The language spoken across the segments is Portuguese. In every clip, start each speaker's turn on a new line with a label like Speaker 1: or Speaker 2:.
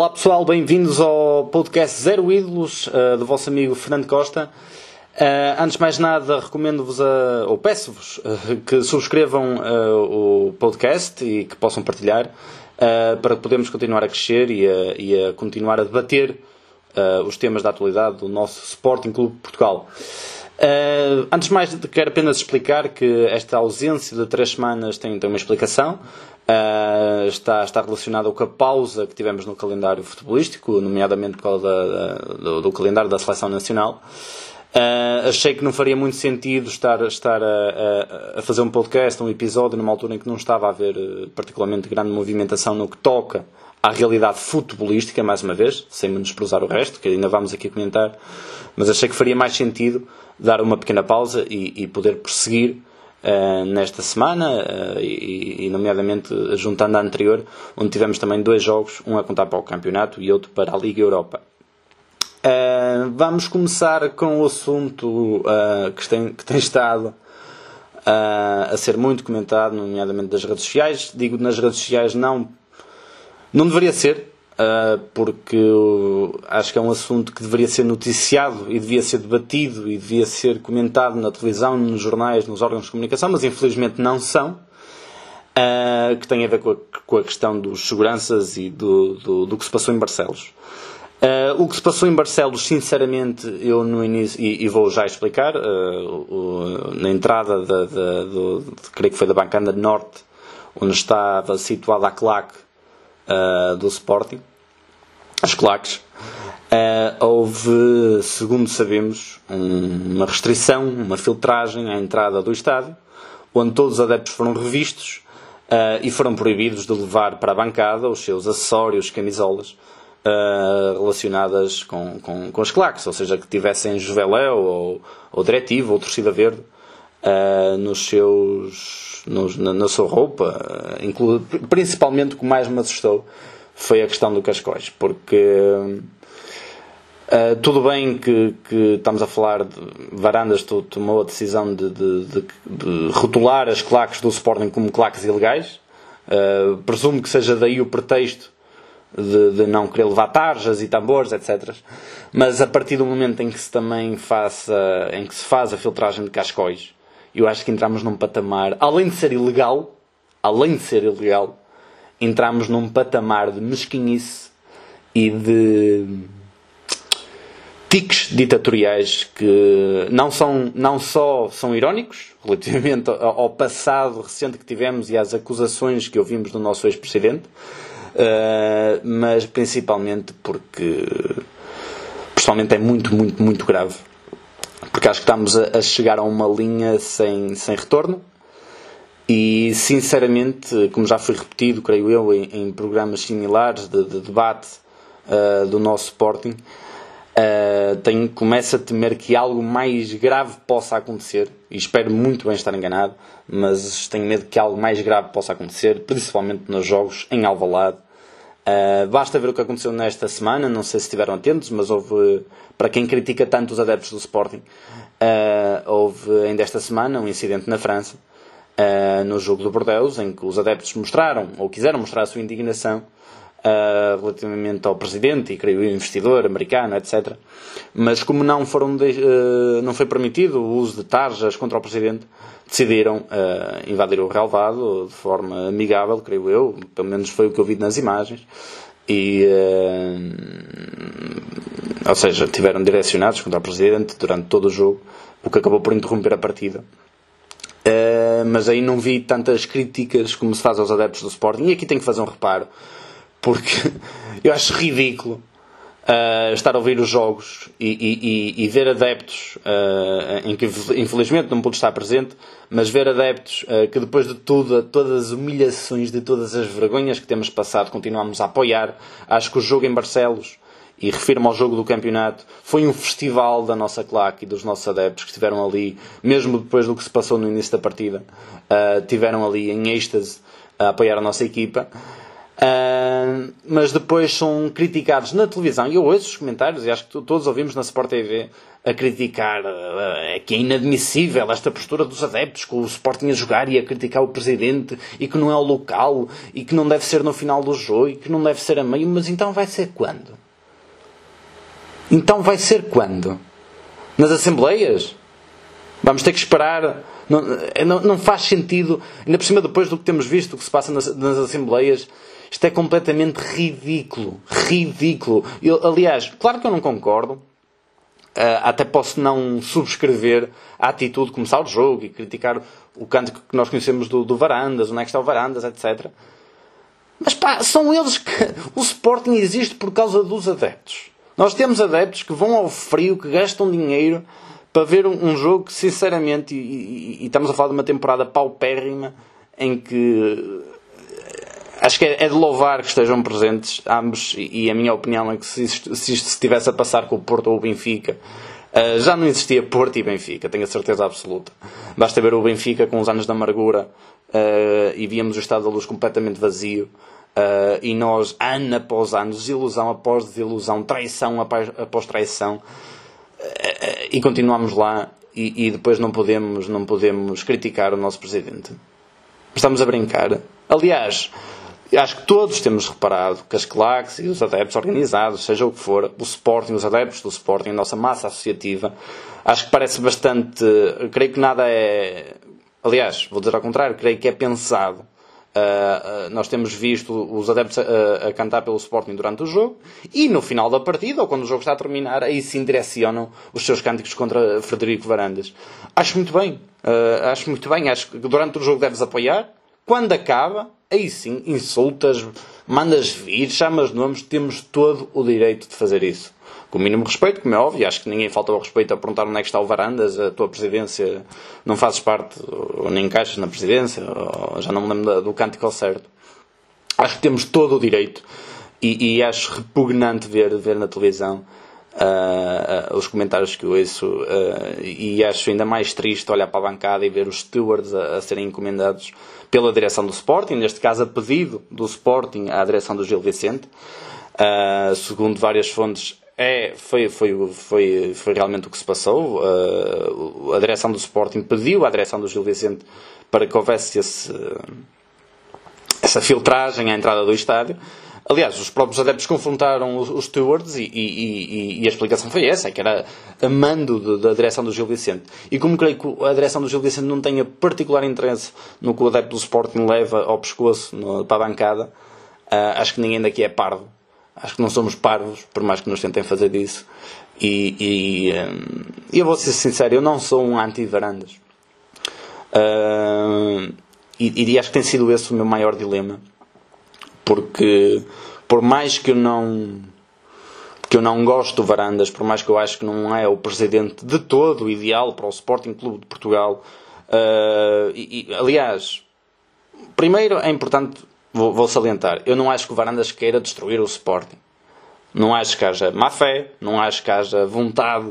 Speaker 1: Olá pessoal, bem-vindos ao podcast Zero Ídolos uh, do vosso amigo Fernando Costa. Uh, antes de mais nada, recomendo-vos, ou peço-vos, uh, que subscrevam o podcast e que possam partilhar para que podermos continuar a crescer e a, e a continuar a debater os temas da atualidade do nosso Sporting Clube de Portugal. Uh, antes de mais, quero apenas explicar que esta ausência de três semanas tem, tem uma explicação. Uh, está, está relacionada com a pausa que tivemos no calendário futebolístico, nomeadamente por causa da, da, do, do, calendário da Seleção Nacional. Uh, achei que não faria muito sentido estar, estar a, a, fazer um podcast, um episódio, numa altura em que não estava a haver particularmente grande movimentação no que toca à realidade futebolística, mais uma vez, sem menosprezar o resto, que ainda vamos aqui comentar, mas achei que faria mais sentido dar uma pequena pausa e, e poder prosseguir uh, nesta semana, uh, e, e, nomeadamente juntando a anterior, onde tivemos também dois jogos, um a contar para o campeonato e outro para a Liga Europa. Uh, vamos começar com o assunto que, tem, que tem estado a ser muito comentado, nomeadamente das redes sociais. Digo nas redes sociais não, não deveria ser, porque acho que é um assunto que deveria ser noticiado e devia ser debatido e devia ser comentado na televisão, nos jornais, nos órgãos de comunicação, mas infelizmente não são. Uh, que tem a ver com a, com a, questão dos seguranças e do, do, do que se passou em Barcelos. Uh, o que se passou em Barcelos, sinceramente, eu no início, e, e vou já explicar, o, na entrada da, do, creio que foi da bancada norte, onde estava situada a claque do Sporting, as uh, houve, segundo sabemos, um, uma restrição, uma filtragem à entrada do estádio, onde todos os adeptos foram revistos uh, e foram proibidos de levar para a bancada os seus acessórios, camisolas, Uh, relacionadas com, com, com as claques, ou seja, que tivessem Juveléu ou, ou Diretivo ou Torcida Verde uh, nos seus, nos, na, na, sua roupa. Uh, principalmente o que mais me assustou foi a questão do Cascóis, porque uh, tudo bem que, que, estamos a falar de Varandas tomou a decisão de, de, de, de rotular as claques do Sporting como claques ilegais. Uh, presumo que seja daí o pretexto de, de, não querer levar tarjas e tambores, etc. Mas a partir do momento em que se também faça, em que se faz a filtragem de cascóis, eu acho que entramos num patamar, além de ser ilegal, além de ser ilegal, entramos num patamar de mesquinhice e de tiques ditatoriais que não, são, não só são irónicos relativamente ao passado recente que tivemos e às acusações que ouvimos do nosso ex-presidente, uh, mas principalmente porque pessoalmente é muito, muito, muito grave. Porque acho que estamos a chegar a uma linha sem, sem retorno e, sinceramente, como já foi repetido, creio eu, em, em programas similares de, de debate uh, do nosso Sporting, uh, tenho, começo a temer que algo mais grave possa acontecer. E espero muito bem estar enganado, mas tenho medo que algo mais grave possa acontecer, principalmente nos jogos em Alvalade. Uh, basta ver o que aconteceu nesta semana, não sei se estiveram atentos, mas houve, para quem critica tanto os adeptos do Sporting, uh, houve ainda esta semana um incidente na França, uh, no jogo do Bordeaux, em que os adeptos mostraram, ou quiseram mostrar a sua indignação uh, relativamente ao presidente e, creio, investidor americano, etc. Mas como não, foram de, uh, não foi permitido o uso de tarjas contra o presidente, decidiram invadir o relvado de forma amigável, creio eu, pelo menos foi o que eu vi nas imagens. E, ou seja, tiveram direcionados contra o presidente durante todo o jogo, o que acabou por interromper a partida Uh, mas aí não vi tantas críticas como se faz aos adeptos do Sporting. E aqui tenho que fazer um reparo, porque eu acho ridículo uh, estar a ouvir os jogos e, e, e ver adeptos, uh, em que infelizmente não pude estar presente, mas ver adeptos que depois de tudo, todas as humilhações, de todas as vergonhas que temos passado, continuamos a apoiar. Acho que o jogo em Barcelos e refiro-me ao jogo do campeonato, foi um festival da nossa claque e dos nossos adeptos que estiveram ali, mesmo depois do que se passou no início da partida, uh, tiveram ali em êxtase a apoiar a nossa equipa. Uh, mas depois são criticados na televisão. E eu ouço os comentários, e acho que todos ouvimos na Sport TV a criticar uh, que é inadmissível esta postura dos adeptos, com o Sporting a jogar e a criticar o presidente, e que não é o local, e que não deve ser no final do jogo, e que não deve ser a meio. Mas então vai ser quando? Então vai ser quando? Nas Assembleias? Vamos ter que esperar. Não, não, não, faz sentido, ainda por cima depois do que temos visto, o que se passa nas, nas Assembleias, isto é completamente ridículo. Ridículo. Eu, aliás, claro que eu não concordo. Uh, até posso não subscrever a atitude de começar o jogo e criticar o canto que nós conhecemos do, do Varandas, onde é que está o Varandas, etc. Mas pá, são eles que. O Sporting existe por causa dos adeptos. Nós temos adeptos que vão ao frio, que gastam dinheiro para ver um, jogo que, sinceramente, e, e, e, estamos a falar de uma temporada paupérrima em que acho que é, é, de louvar que estejam presentes ambos e, a minha opinião é que se isto, se isto estivesse a passar com o Porto ou o Benfica uh, já não existia Porto e Benfica, tenho a certeza absoluta. Basta ver o Benfica com os anos de amargura uh, e víamos o estado da luz completamente vazio. Uh, e nós, ano após ano, desilusão após desilusão, traição após, traição, e continuamos lá e, e, depois não podemos, não podemos criticar o nosso presidente. Estamos a brincar. Aliás, acho que todos temos reparado que as claques e os adeptos organizados, seja o que for, o Sporting, os adeptos do Sporting, a nossa massa associativa, acho que parece bastante. Creio que nada é. Aliás, vou dizer ao contrário, creio que é pensado Uh, nós temos visto os adeptos a, a, cantar pelo Sporting durante o jogo e no final da partida, ou quando o jogo está a terminar, aí sim direcionam os seus cânticos contra Frederico Varandas. Acho muito bem, uh, acho muito bem. Acho que durante o jogo deves apoiar. Quando acaba, aí sim, insultas, mandas vir, chamas nomes, temos todo o direito de fazer isso com o mínimo respeito, como é óbvio, acho que ninguém falta ao respeito a perguntar onde é que está o Varandas, a tua presidência não fazes parte, ou nem encaixas na presidência, já não me lembro do cântico ao certo. Acho que temos todo o direito e, e acho repugnante ver, ver na televisão uh, os comentários que eu ouço e acho ainda mais triste olhar para a bancada e ver os stewards a, a serem encomendados pela direção do Sporting, neste caso a pedido do Sporting à direção do Gil Vicente. Segundo várias fontes, é, foi, foi, foi, foi realmente o que se passou. Uh, a direção do Sporting pediu à direção do Gil Vicente para que houvesse esse, essa filtragem à entrada do estádio. Aliás, os próprios adeptos confrontaram os, stewards e, e, e, e, a explicação foi essa, que era a mando da direção do Gil Vicente. E como creio que a direção do Gil Vicente não tenha particular interesse no que o adepto do Sporting leva ao pescoço, no, para a bancada, uh, acho que ninguém daqui é parvo Acho que não somos parvos, por mais que nos tentem fazer isso. E, um, eu vou ser sincero, eu não sou um anti-varandas. Uh, e, e acho que tem sido esse o meu maior dilema. Porque, por mais que eu não que eu não gosto do Varandas, por mais que eu acho que não é o presidente de todo o ideal para o Sporting Clube de Portugal. Uh, e, e, aliás, primeiro é importante vou, vou salientar, eu não acho que o Varandas queira destruir o Sporting. Não acho que haja má fé, não acho que haja vontade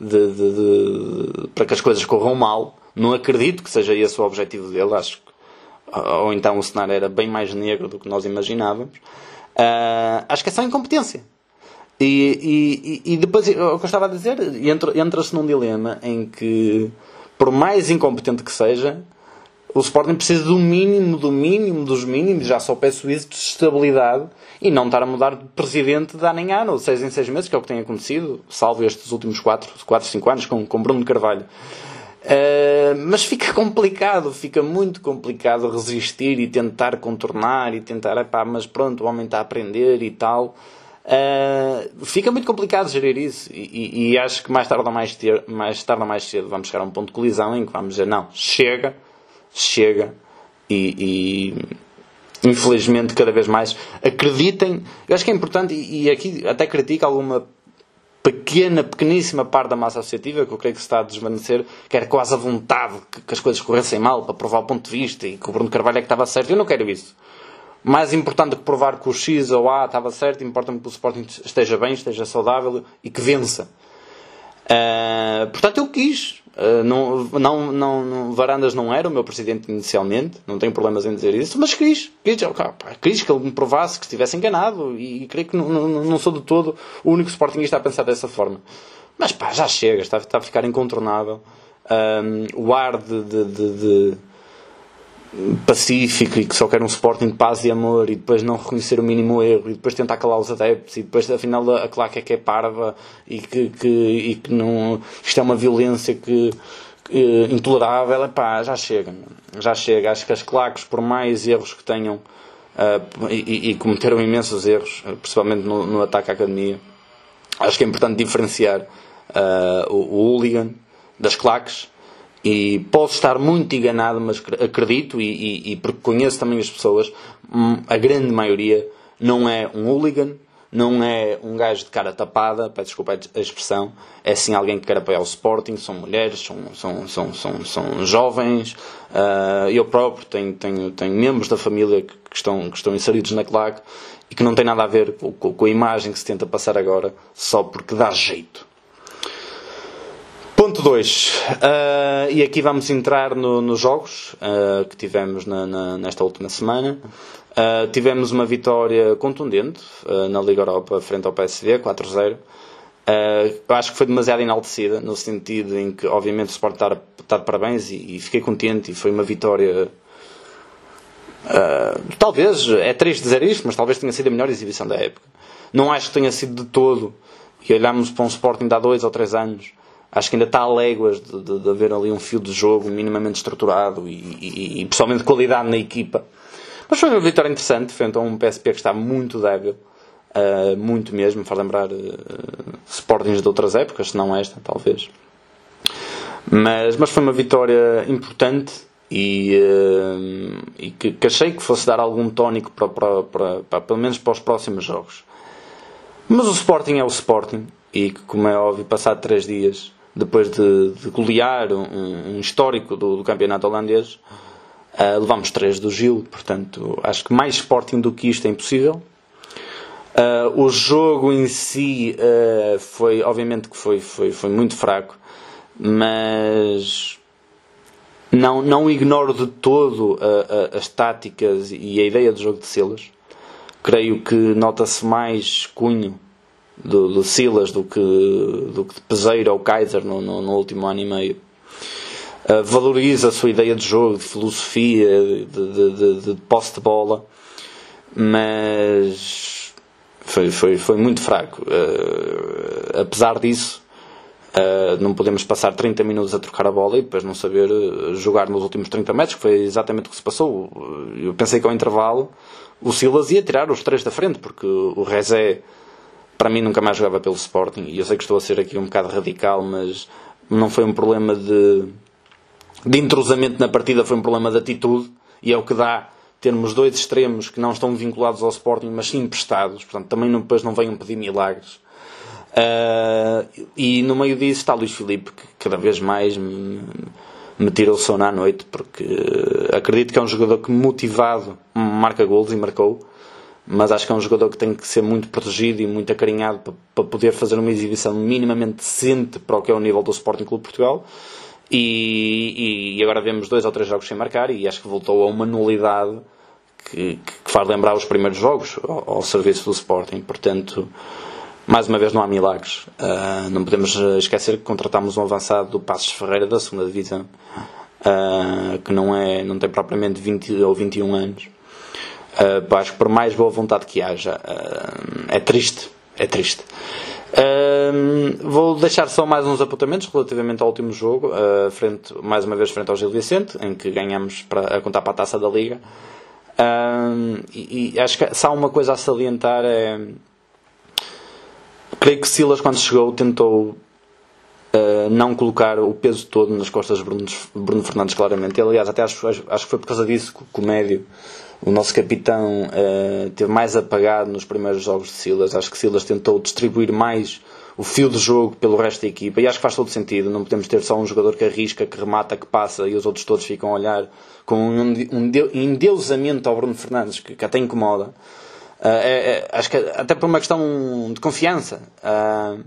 Speaker 1: de, de, de, para que as coisas corram mal. Não acredito que seja esse o objetivo dele. Acho ou então o cenário era bem mais negro do que nós imaginávamos. Uh, acho que é só incompetência. E, e, e depois, o que eu estava a dizer, entra-se num dilema em que, por mais incompetente que seja, o Sporting precisa do mínimo, do mínimo, dos mínimos, já só peço isso, de estabilidade e não estar a mudar de presidente de ano em ano, ou seis em seis meses, que é o que tem acontecido, salvo estes últimos 4, 4 5 anos com, com Bruno Carvalho. Uh, mas fica complicado, fica muito complicado resistir e tentar contornar e tentar, epá, mas pronto, o homem está a aprender e tal. Uh, fica muito complicado gerir isso e, e, e, acho que mais tarde, ou mais, ter, mais tarde ou mais cedo vamos chegar a um ponto de colisão em que vamos dizer não, chega, chega e, e, infelizmente cada vez mais acreditem. Eu acho que é importante e, e aqui até critico alguma pequena, pequeníssima parte da massa associativa que eu creio que se está a desvanecer, que era quase a vontade que, que as coisas corressem mal para provar o ponto de vista e que o Bruno Carvalho é que estava certo. Eu não quero isso. Mais importante que provar que o X ou A estava certo, importa-me que o Sporting esteja bem, esteja saudável e que vença. Uh, portanto, eu quis Uh, não, não, não, Varandas não era o meu presidente inicialmente, não tenho problemas em dizer isso, mas quis, quis, quis que ele me provasse que estivesse enganado e, e creio que não, não, não, sou de todo o único Sportingista a pensar dessa forma. Mas pá, já chega, está, está a ficar incontornável. Um, o ar de, de, de, de pacífico e que só quer um Sporting de paz e amor e depois não reconhecer o mínimo erro e depois tentar calar os adeptos e depois afinal a claque é que é parva e que, que, e que não, isto é uma violência que, que intolerável, epá, já chega, já chega. Acho que as claques, por mais erros que tenham uh, e, e, cometeram imensos erros, principalmente no, no, ataque à academia, acho que é importante diferenciar uh, o, o hooligan das claques e posso estar muito enganado, mas acredito, e, e, e, porque conheço também as pessoas, hum, a grande maioria não é um hooligan, não é um gajo de cara tapada, peço desculpa a expressão, é sim alguém que quer apoiar o Sporting, são mulheres, são, são, são, são, são jovens, uh, eu próprio tenho, tenho, tenho membros da família que, que, estão, que estão inseridos na claque e que não tem nada a ver com, com a imagem que se tenta passar agora, só porque dá jeito. Ponto 2. Uh, ah, e aqui vamos entrar no, nos jogos uh, que tivemos na, na, nesta última semana. Uh, tivemos uma vitória contundente na Liga Europa frente ao PSV, 4-0. acho que foi demasiado enaltecida, no sentido em que, obviamente, o Sport está, está de parabéns e, e, fiquei contente. E foi uma vitória. talvez, é triste dizer isto, mas talvez tenha sido a melhor exibição da época. Não acho que tenha sido de todo. E olhamos para um Sporting de há dois ou três anos acho que ainda está a léguas de, de, de, haver ali um fio de jogo minimamente estruturado e, e, e pessoalmente qualidade na equipa. Mas foi uma vitória interessante, frente a um PSP que está muito débil, uh, muito mesmo, faz lembrar uh, Sportings de outras épocas, se não esta, talvez. Mas, mas foi uma vitória importante e, uh, e que, que, achei que fosse dar algum tónico para, para, para, para, pelo menos para os próximos jogos. Mas o Sporting é o Sporting e que, como é óbvio, passado três dias depois de, de golear um, um histórico do, do, campeonato holandês, uh, levámos 3 do Gil, portanto, acho que mais Sporting do que isto é impossível. Uh, o jogo em si uh, foi, obviamente que foi, foi, foi muito fraco, mas não, não ignoro de todo as táticas e a ideia do jogo de Silas. Creio que nota-se mais cunho do, do Silas do que, do que de Peseiro ou Kaiser no, no, no último ano e meio. Uh, valoriza a sua ideia de jogo, de filosofia, de, de, de, de posse de bola, mas foi, foi, foi muito fraco. Uh, apesar disso, uh, não podemos passar 30 minutos a trocar a bola e depois não saber jogar nos últimos 30 metros, que foi exatamente o que se passou. Eu pensei que ao intervalo o Silas ia tirar os três da frente, porque o Rezé para mim nunca mais jogava pelo Sporting e eu sei que estou a ser aqui um bocado radical, mas não foi um problema de, de entrosamento na partida, foi um problema de atitude e é o que dá termos dois extremos que não estão vinculados ao Sporting, mas sim emprestados, portanto também depois não venham pedir milagres. Uh, e no meio disso está Luís Filipe, que cada vez mais me, me tira o sono à noite, porque acredito que é um jogador que motivado marca gols e marcou mas acho que é um jogador que tem que ser muito protegido e muito acarinhado para, para poder fazer uma exibição minimamente decente para o que é o nível do Sporting Clube Portugal. E, e, agora vemos dois ou três jogos sem marcar e acho que voltou a uma nulidade que, que faz lembrar os primeiros jogos ao, ao, serviço do Sporting. Portanto, mais uma vez não há milagres. Uh, não podemos esquecer que contratámos um avançado do Passos Ferreira da segunda divisão, uh, que não, é, não tem propriamente 20 ou 21 anos Uh, acho que por mais boa vontade que haja, uh, é triste. É triste. Uh, vou deixar só mais uns apontamentos relativamente ao último jogo, uh, frente, mais uma vez frente ao Gil Vicente, em que ganhamos para, a contar para a taça da Liga. Uh, e, e, acho que há uma coisa a salientar é. Creio que Silas, quando chegou, tentou não colocar o peso todo nas costas de Bruno, Bruno Fernandes, claramente. Aliás, até acho, acho, acho que foi por causa disso que o médio o nosso capitão uh, teve mais apagado nos primeiros jogos de Silas. Acho que Silas tentou distribuir mais o fio de jogo pelo resto da equipa e acho que faz todo sentido. Não podemos ter só um jogador que arrisca, que remata, que passa e os outros todos ficam a olhar com um, um endeusamento ao Bruno Fernandes que, que até incomoda. Uh, é, é, acho que até por uma questão de confiança. Uh,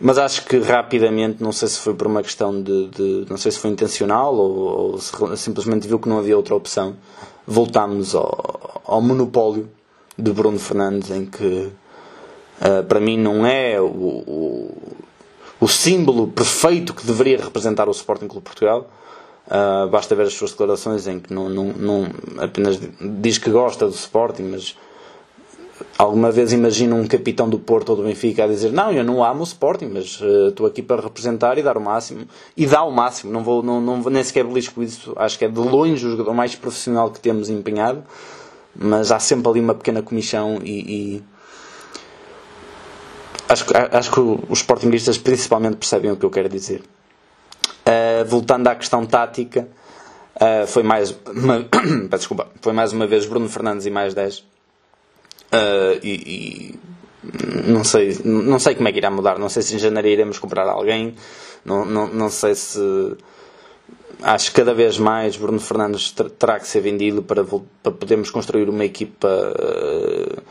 Speaker 1: mas acho que rapidamente, não sei se foi por uma questão de, de não sei se foi intencional ou, ou se simplesmente viu que não havia outra opção, voltámos ao, ao monopólio de Bruno Fernandes, em que uh, para mim não é o, o, o, símbolo perfeito que deveria representar o Sporting Clube Portugal. Uh, basta ver as suas declarações em que não, não, não apenas diz que gosta do Sporting, mas alguma vez imagino um capitão do Porto ou do Benfica a dizer não, eu não amo o Sporting, mas uh, estou aqui para representar e dar o máximo e dá o máximo, não vou, não, não, nem sequer belisco isso, acho que é de longe o jogador mais profissional que temos empenhado mas há sempre ali uma pequena comissão e, e acho, acho que os sportinguistas principalmente percebem o que eu quero dizer. Uh, voltando à questão tática uh, foi mais uma, desculpa, foi mais uma vez Bruno Fernandes e mais 10 Uh, e, e, não sei, não sei como é que irá mudar. Não sei se em janeiro iremos comprar alguém. Não, não, não sei se. Acho que cada vez mais Bruno Fernandes terá que ser vendido para, para podermos construir uma equipa uh,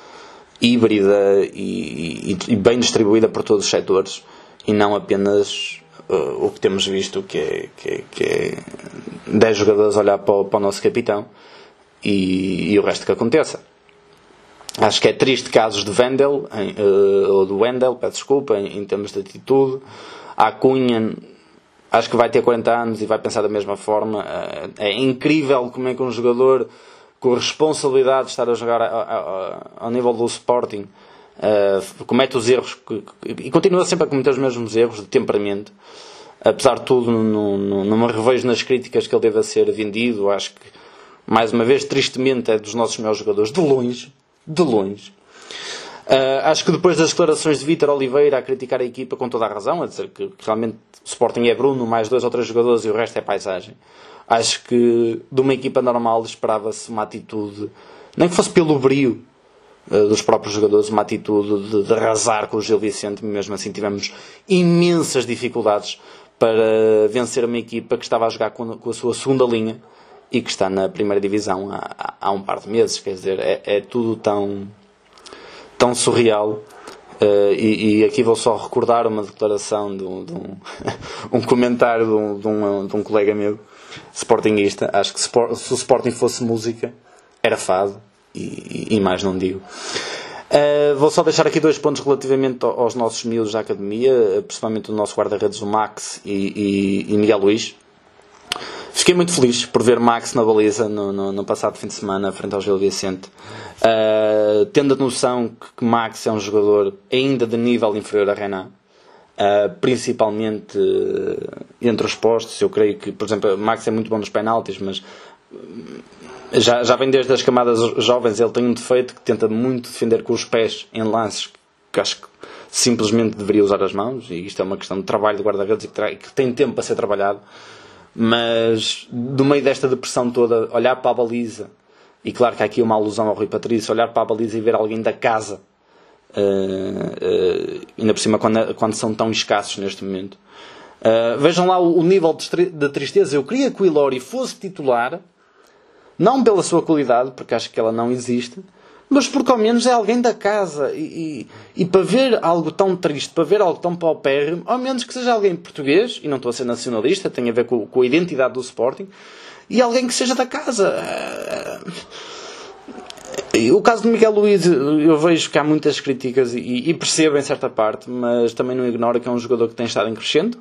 Speaker 1: híbrida e, e, e, bem distribuída por todos os setores e não apenas uh, o que temos visto, que é, que é, que é 10 jogadores olhar para o, para o nosso capitão e, e o resto que aconteça. Acho que é triste casos de Wendel, uh, ou do Wendel, peço desculpa, em, em, termos de atitude. A Cunha, acho que vai ter 40 anos e vai pensar da mesma forma. Uh, é incrível como é que um jogador com responsabilidade de estar a jogar a, a, a, ao nível do Sporting uh, comete os erros que, e continua sempre a cometer os mesmos erros de temperamento. Apesar de tudo, não, não, me revejo nas críticas que ele deva ser vendido. Acho que, mais uma vez, tristemente, é dos nossos melhores jogadores de longe de longe. Uh, acho que depois das declarações de Vítor Oliveira a criticar a equipa com toda a razão, a dizer que realmente o Sporting é Bruno, mais dois ou três jogadores e o resto é paisagem. Acho que de uma equipa normal esperava-se uma atitude, nem que fosse pelo brio uh, dos próprios jogadores, uma atitude de, de arrasar com o Gil Vicente, mesmo assim tivemos imensas dificuldades para vencer uma equipa que estava a jogar com, com a sua segunda linha e que está na primeira divisão há, há um par de meses. Quer dizer, é, é tudo tão, tão surreal. Uh, e, e, aqui vou só recordar uma declaração de um, de um, um comentário de um, de, um, de um, colega meu, sportinguista. Acho que se, o Sporting fosse música, era fado, e, e mais não digo. Uh, vou só deixar aqui dois pontos relativamente aos nossos miúdos da academia, principalmente o nosso guarda-redes, o Max e, e Miguel Luís. Fiquei muito feliz por ver Max na baliza no, no, no passado fim de semana, frente ao Gil Vicente. Uh, tendo a noção que, Max é um jogador ainda de nível inferior a Renan. Uh, principalmente uh, entre os postos, eu creio que, por exemplo, Max é muito bom nos penaltis, mas já, já vem desde as camadas jovens. Ele tem um defeito que tenta muito defender com os pés em lances que acho que simplesmente deveria usar as mãos. E isto é uma questão de trabalho de guarda-redes e que, que tem tempo para ser trabalhado mas do meio desta depressão toda, olhar para a baliza, e claro que há aqui uma alusão ao Rui Patrício, olhar para a baliza e ver alguém da casa, uh, uh, ainda por cima quando, quando são tão escassos neste momento. Uh, vejam lá o, o nível de, de, tristeza. Eu queria que o Ilori fosse titular, não pela sua qualidade, porque acho que ela não existe, mas porque ao menos é alguém da casa. E, e, e, para ver algo tão triste, para ver algo tão paupérrimo, ao menos que seja alguém português, e não estou a ser nacionalista, tem a ver com, com a identidade do Sporting, e alguém que seja da casa. O caso de Miguel Luiz, eu vejo que há muitas críticas e, e percebo em certa parte, mas também não ignoro que é um jogador que tem estado em crescendo.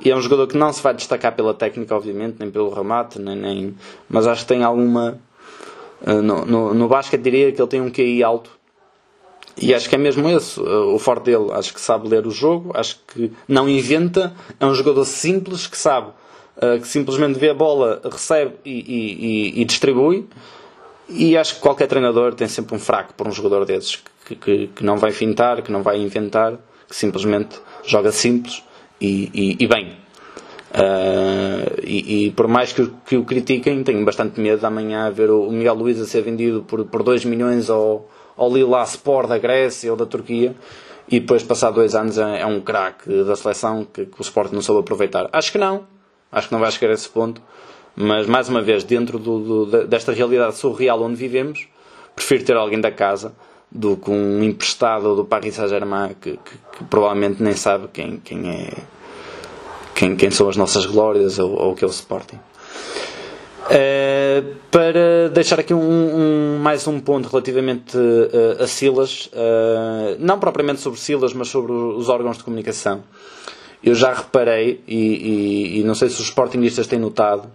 Speaker 1: E é um jogador que não se vai destacar pela técnica, obviamente, nem pelo remate, nem, nem mas acho que tem alguma no, no, no basquete diria que ele tem um QI alto e acho que é mesmo esse uh, o forte dele. Acho que sabe ler o jogo, acho que não inventa, é um jogador simples que sabe uh, que simplesmente vê a bola, recebe e, e, e, e, distribui. E acho que qualquer treinador tem sempre um fraco por um jogador desses que, que, que não vai fintar, que não vai inventar, que simplesmente joga simples e, e bem. Uh, e, e, por mais que, que, o critiquem, tenho bastante medo de amanhã ver o Miguel Luiz a ser vendido por, por 2 milhões ao, ao Lila Sport da Grécia ou da Turquia. E depois, passar dois anos, é, é um craque da seleção que, que, o Sport não soube aproveitar. Acho que não, acho que não vai chegar a esse ponto, mas mais uma vez, dentro do, do, desta realidade surreal onde vivemos, prefiro ter alguém da casa do que um emprestado do Paris Saint-Germain que, que, que, provavelmente nem sabe quem, quem é quem, quem são as nossas glórias ou, ou o que é o Sporting. Uh, para deixar aqui um, um, mais um ponto relativamente uh, a Silas, uh, não propriamente sobre Silas, mas sobre os órgãos de comunicação. Eu já reparei, e, e, e não sei se os Sportingistas têm notado,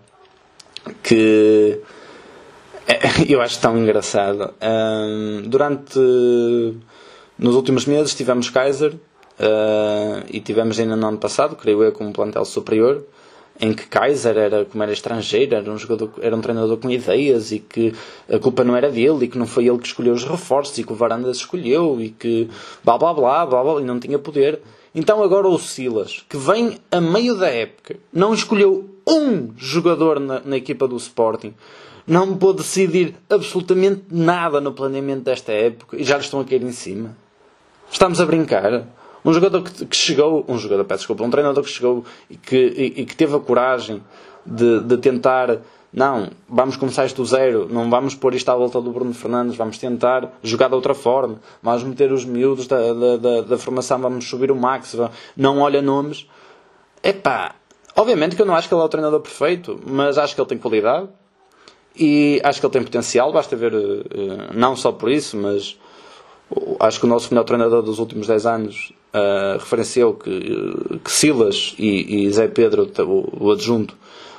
Speaker 1: que eu acho tão engraçado. durante. Nos últimos meses tivemos Kaiser e tivemos ainda no ano passado, creio eu, com um plantel superior em que Kaiser era como era estrangeiro, era um jogador, era um treinador com ideias e que a culpa não era dele e que não foi ele que escolheu os reforços e que o Varandas escolheu e que blá blá blá blá, blá e não tinha poder. Então agora o Silas, que vem a meio da época, não escolheu um jogador na, na equipa do Sporting, não pôde decidir absolutamente nada no planeamento desta época e já lhe estão a cair em cima. Estamos a brincar. Um jogador que, que chegou, um jogador, peço desculpa, um treinador que chegou e que, e, e que teve a coragem de, de tentar não, vamos começar isto do zero, não vamos pôr isto à volta do Bruno Fernandes, vamos tentar jogar de outra forma, vamos meter os miúdos da, da, da, da formação, vamos subir o Max, não olha nomes. Epá, obviamente que eu não acho que ele é o treinador perfeito, mas acho que ele tem qualidade e acho que ele tem potencial, basta ver, eh, não só por isso, mas acho que o nosso melhor treinador dos últimos 10 anos uh, referenciou que, que Silas e, e, Zé Pedro, o, o, adjunto,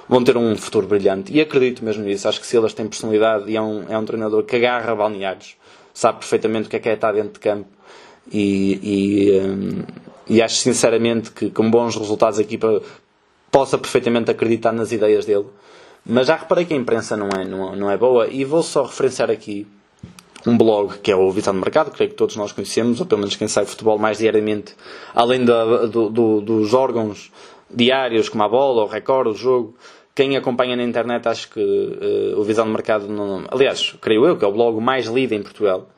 Speaker 1: vão ter um futuro brilhante. E acredito mesmo nisso. Acho que Silas tem personalidade e é um, é um treinador que agarra balneários, sabe perfeitamente o que é que é estar dentro de campo. E, e, um, e acho sinceramente que com bons resultados a equipa possa perfeitamente acreditar nas ideias dele. Mas já reparei que a imprensa não é, não, não é boa e vou só referenciar aqui um blog que é o Visão de Mercado, creio que todos nós conhecemos, ou pelo menos quem sai futebol mais diariamente, além da, do, do, dos órgãos diários como a bola, o recorde, o jogo. Quem acompanha na internet, acho que uh, o Visão de Mercado, não, aliás, creio eu que é o blog mais lido em Portugal.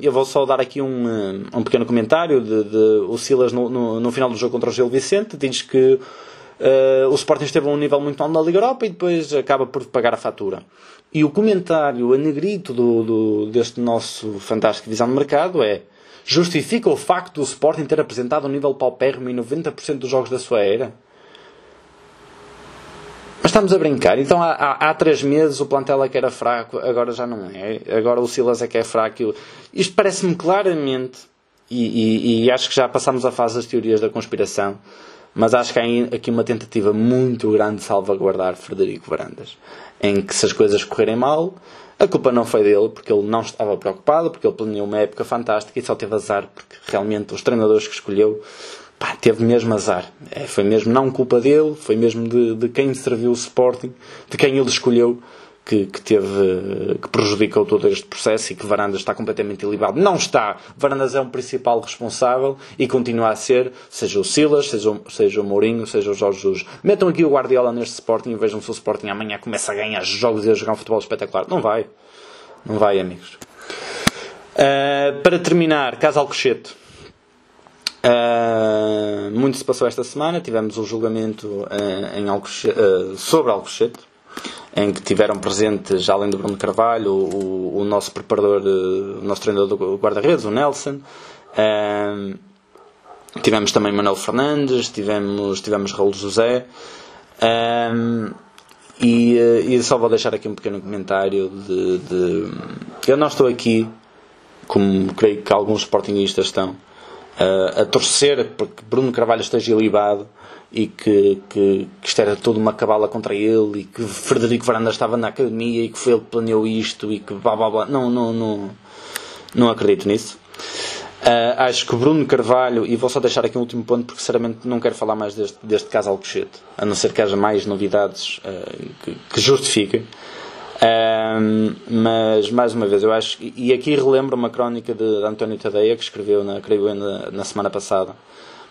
Speaker 1: eu vou só dar aqui um, um pequeno comentário de, de o Silas no, no, no, final do jogo contra o Gil Vicente. Diz que uh, o Sporting esteve a um nível muito alto na Liga Europa e depois acaba por pagar a fatura. E o comentário a negrito do, do, deste nosso fantástico visão de mercado é justifica o facto do Sporting ter apresentado um nível paupérrimo em 90% dos jogos da sua era? Mas estamos a brincar. Então há, há, há, três meses o plantel é que era fraco, agora já não é. Agora o Silas é que é fraco. Isto parece-me claramente, e, e, e, acho que já passamos a fase das teorias da conspiração, mas acho que há aqui uma tentativa muito grande de salvaguardar Frederico Varandas em que se as coisas correrem mal, a culpa não foi dele, porque ele não estava preocupado, porque ele planeou uma época fantástica e só teve azar, porque realmente os treinadores que escolheu, pá, teve mesmo azar. É, foi mesmo não culpa dele, foi mesmo de, de quem serviu o Sporting, de quem ele escolheu, que, que, teve, que prejudicou todo este processo e que Varandas está completamente ilibado. Não está. Varandas é um principal responsável e continua a ser, seja o Silas, seja o, seja o Mourinho, seja o Jorge Jesus. Metam aqui o Guardiola neste Sporting e vejam se o Sporting amanhã começa a ganhar jogos e a jogar um futebol espetacular. Não vai. Não vai, amigos. Uh, para terminar, caso Alcochete. Uh, muito se passou esta semana. Tivemos o julgamento uh, em sobre Alcochete em que tiveram presentes, além do Bruno Carvalho, o, o nosso preparador, o nosso treinador do guarda-redes, o Nelson. Um, tivemos também Manuel Fernandes, tivemos, tivemos Raul José. Um, e, e, só vou deixar aqui um pequeno comentário de, de, eu não estou aqui como creio que alguns sportingistas estão uh, a torcer porque Bruno Carvalho esteja ilibado e que, que, que isto era toda uma cabala contra ele e que Frederico Varanda estava na academia e que foi ele que planeou isto e que blá blá blá. Não, não, não, não acredito nisso. Uh, acho que Bruno Carvalho, e vou só deixar aqui um último ponto porque sinceramente não quero falar mais deste, deste caso Alcochete, a não ser que haja mais novidades uh, que, que, justifiquem. Uh, mas mais uma vez, eu acho, e aqui relembro uma crónica de António Tadeia que escreveu na, creio na, na semana passada.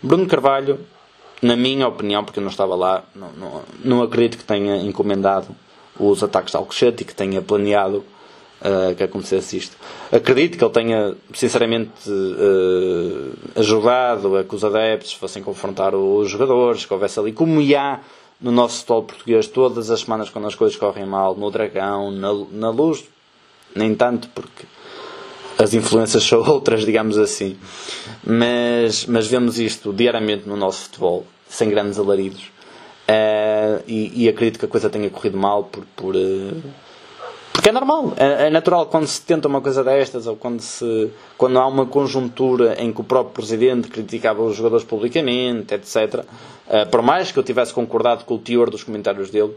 Speaker 1: Bruno Carvalho na minha opinião, porque eu não estava lá, não, não, não acredito que tenha encomendado os ataques de Alcochete e que tenha planeado uh, que acontecesse isto. Acredito que ele tenha, sinceramente, uh, ajudado a que os adeptos fossem confrontar os jogadores, que houvesse ali, como há no nosso futebol português todas as semanas quando as coisas correm mal, no Dragão, na, na Luz, nem tanto, porque as influências são outras, digamos assim. Mas, mas vemos isto diariamente no nosso futebol, sem grandes alaridos. Uh, e, e, acredito que a coisa tenha corrido mal por, por uh, porque é normal, é, é, natural quando se tenta uma coisa destas ou quando, se, quando há uma conjuntura em que o próprio presidente criticava os jogadores publicamente, etc. Uh, por mais que eu tivesse concordado com o teor dos comentários dele,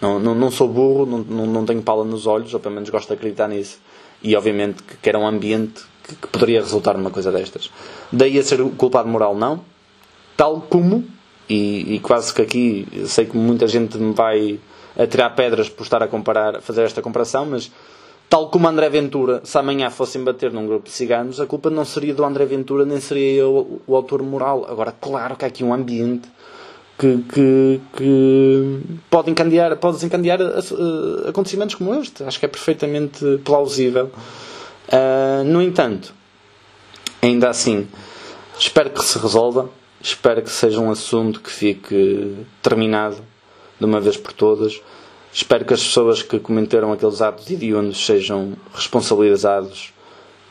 Speaker 1: não, não, não sou burro, não, não, não tenho pala nos olhos, ou pelo menos gosto de acreditar nisso e obviamente que, era um ambiente que, que, poderia resultar numa coisa destas. Daí a ser culpado moral, não. Tal como, e, e quase que aqui sei que muita gente me vai atirar pedras por estar a comparar, a fazer esta comparação, mas tal como André Ventura, se amanhã fossem bater num grupo de ciganos, a culpa não seria do André Ventura, nem seria eu o autor moral. Agora, claro que há aqui um ambiente que, que, que pode encandear, pode desencandear uh, acontecimentos como este. Acho que é perfeitamente plausível. Uh, no entanto, ainda assim, espero que se resolva. Espero que seja um assunto que fique terminado de uma vez por todas. Espero que as pessoas que cometeram aqueles atos hediondos sejam responsabilizados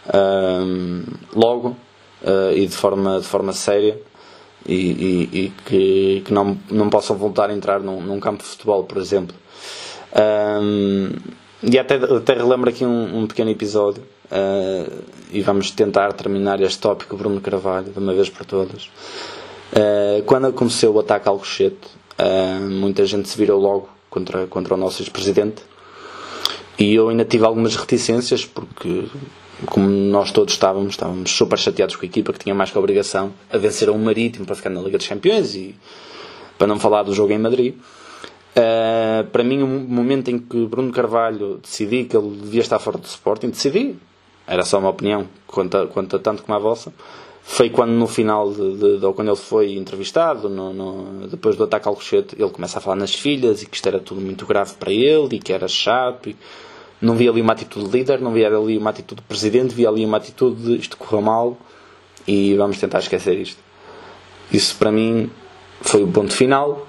Speaker 1: uh, logo uh, e de forma, de forma séria e, e, e que, que, não, não possam voltar a entrar num, num campo de futebol, por exemplo. Um, e até, até relembro aqui um, um pequeno episódio uh, e vamos tentar terminar este tópico Bruno Carvalho de uma vez por todas. Uh, quando aconteceu o ataque ao Alcochete, uh, muita gente se virou logo contra, contra o nosso ex-presidente e eu ainda tive algumas reticências porque como nós todos estávamos, estávamos super chateados com a equipa que tinha mais que a obrigação a vencer a um Marítimo para ficar na Liga dos Campeões e para não falar do jogo em Madrid. Uh, para mim, o momento em que Bruno Carvalho decidi que ele devia estar fora do Sporting, decidi, era só uma opinião, quanto, quanto tanto como a vossa, foi quando no final, de, de, de, ou quando ele foi entrevistado, no, no, depois do ataque ao Cochete, ele começa a falar nas filhas e que isto era tudo muito grave para ele e que era chato. E, não vi ali uma atitude de líder, não vi ali uma atitude de presidente, vi ali uma atitude de isto correu mal e vamos tentar esquecer isto. Isso para mim foi o ponto final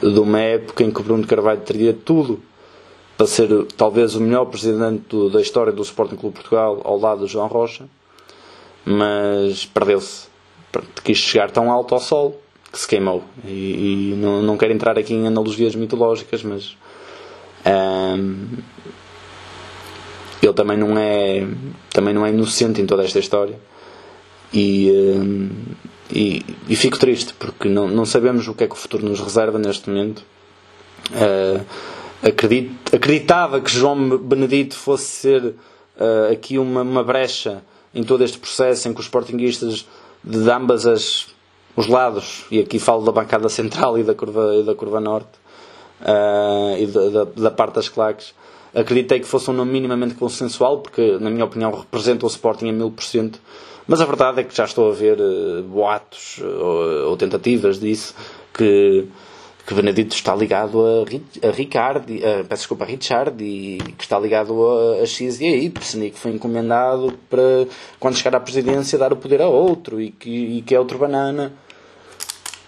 Speaker 1: de uma época em que o Bruno Carvalho teria tudo para ser talvez o melhor presidente do, da história do Sporting Clube Portugal ao lado de João Rocha, mas perdeu-se. Quis chegar tão alto ao sol que se queimou. E, e não, não quero entrar aqui em analogias mitológicas, mas. Um, ele também não é também não é inocente em toda esta história. E, eh, e, e fico triste porque não, não sabemos o que é que o futuro nos reserva neste momento. Uh, acredito, acreditava que João Benedito fosse ser uh, aqui uma, uma brecha em todo este processo em que os sportinguistas de ambas as os lados, e aqui falo da bancada central e da curva, e da curva norte uh, e da, da, da parte das claques acreditei que fosse um nome minimamente consensual, porque, na minha opinião, representa o Sporting a mil por cento. Mas a verdade é que já estou a ver uh, boatos uh, ou, tentativas disso que, que Benedito está ligado a, a Ricardo, uh, peço desculpa, a Richard e que está ligado a, a X e a Y e que foi encomendado para, quando chegar à presidência, dar o poder a outro e que, e que é outro banana.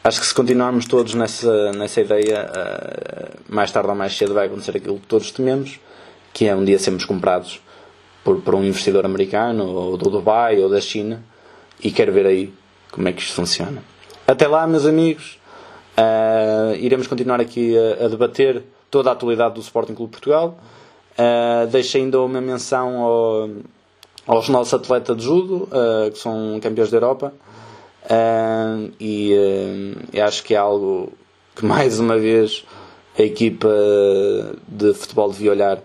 Speaker 1: Acho que se continuarmos todos nessa, nessa ideia, uh, mais tarde ou mais cedo vai acontecer aquilo que todos tememos que é um dia sermos comprados por, por um investidor americano, ou do Dubai, ou da China, e quero ver aí como é que isto funciona. Até lá, meus amigos, uh, iremos continuar aqui a, a, debater toda a atualidade do Sporting Clube Portugal. Uh, deixo ainda uma menção ao, aos nossos atletas de judo, uh, que são campeões da Europa. Uh, e acho que é algo que mais uma vez a equipa de futebol devia olhar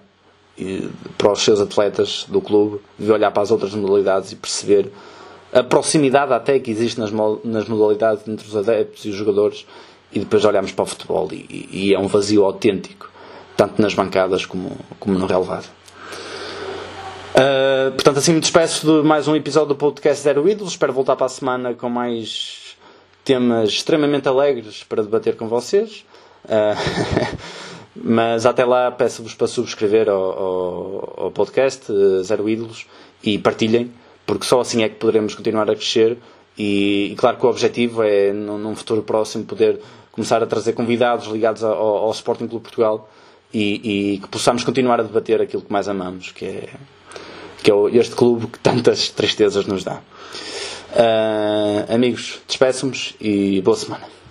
Speaker 1: para os seus atletas do clube, de olhar para as outras modalidades e perceber a proximidade até que existe nas, nas modalidades entre os adeptos e os jogadores e depois olhamos para o futebol e, e é um vazio autêntico, tanto nas bancadas como, como no relevado. Uh, portanto, assim me despeço de mais um episódio do podcast Zero Ídolos. Espero voltar para a semana com mais temas extremamente alegres para debater com vocês. Uh, Mas até lá peço-vos para subscrever ao, ao, ao, podcast eh, Zero Ídolos e partilhem, porque só assim é que poderemos continuar a crescer. E, e claro que o objetivo é, num, num, futuro próximo, poder começar a trazer convidados ligados ao, ao Sporting Clube Portugal e, e, que possamos continuar a debater aquilo que mais amamos, que é, que é este clube que tantas tristezas nos dá. Uh, amigos, despeço-nos e boa semana.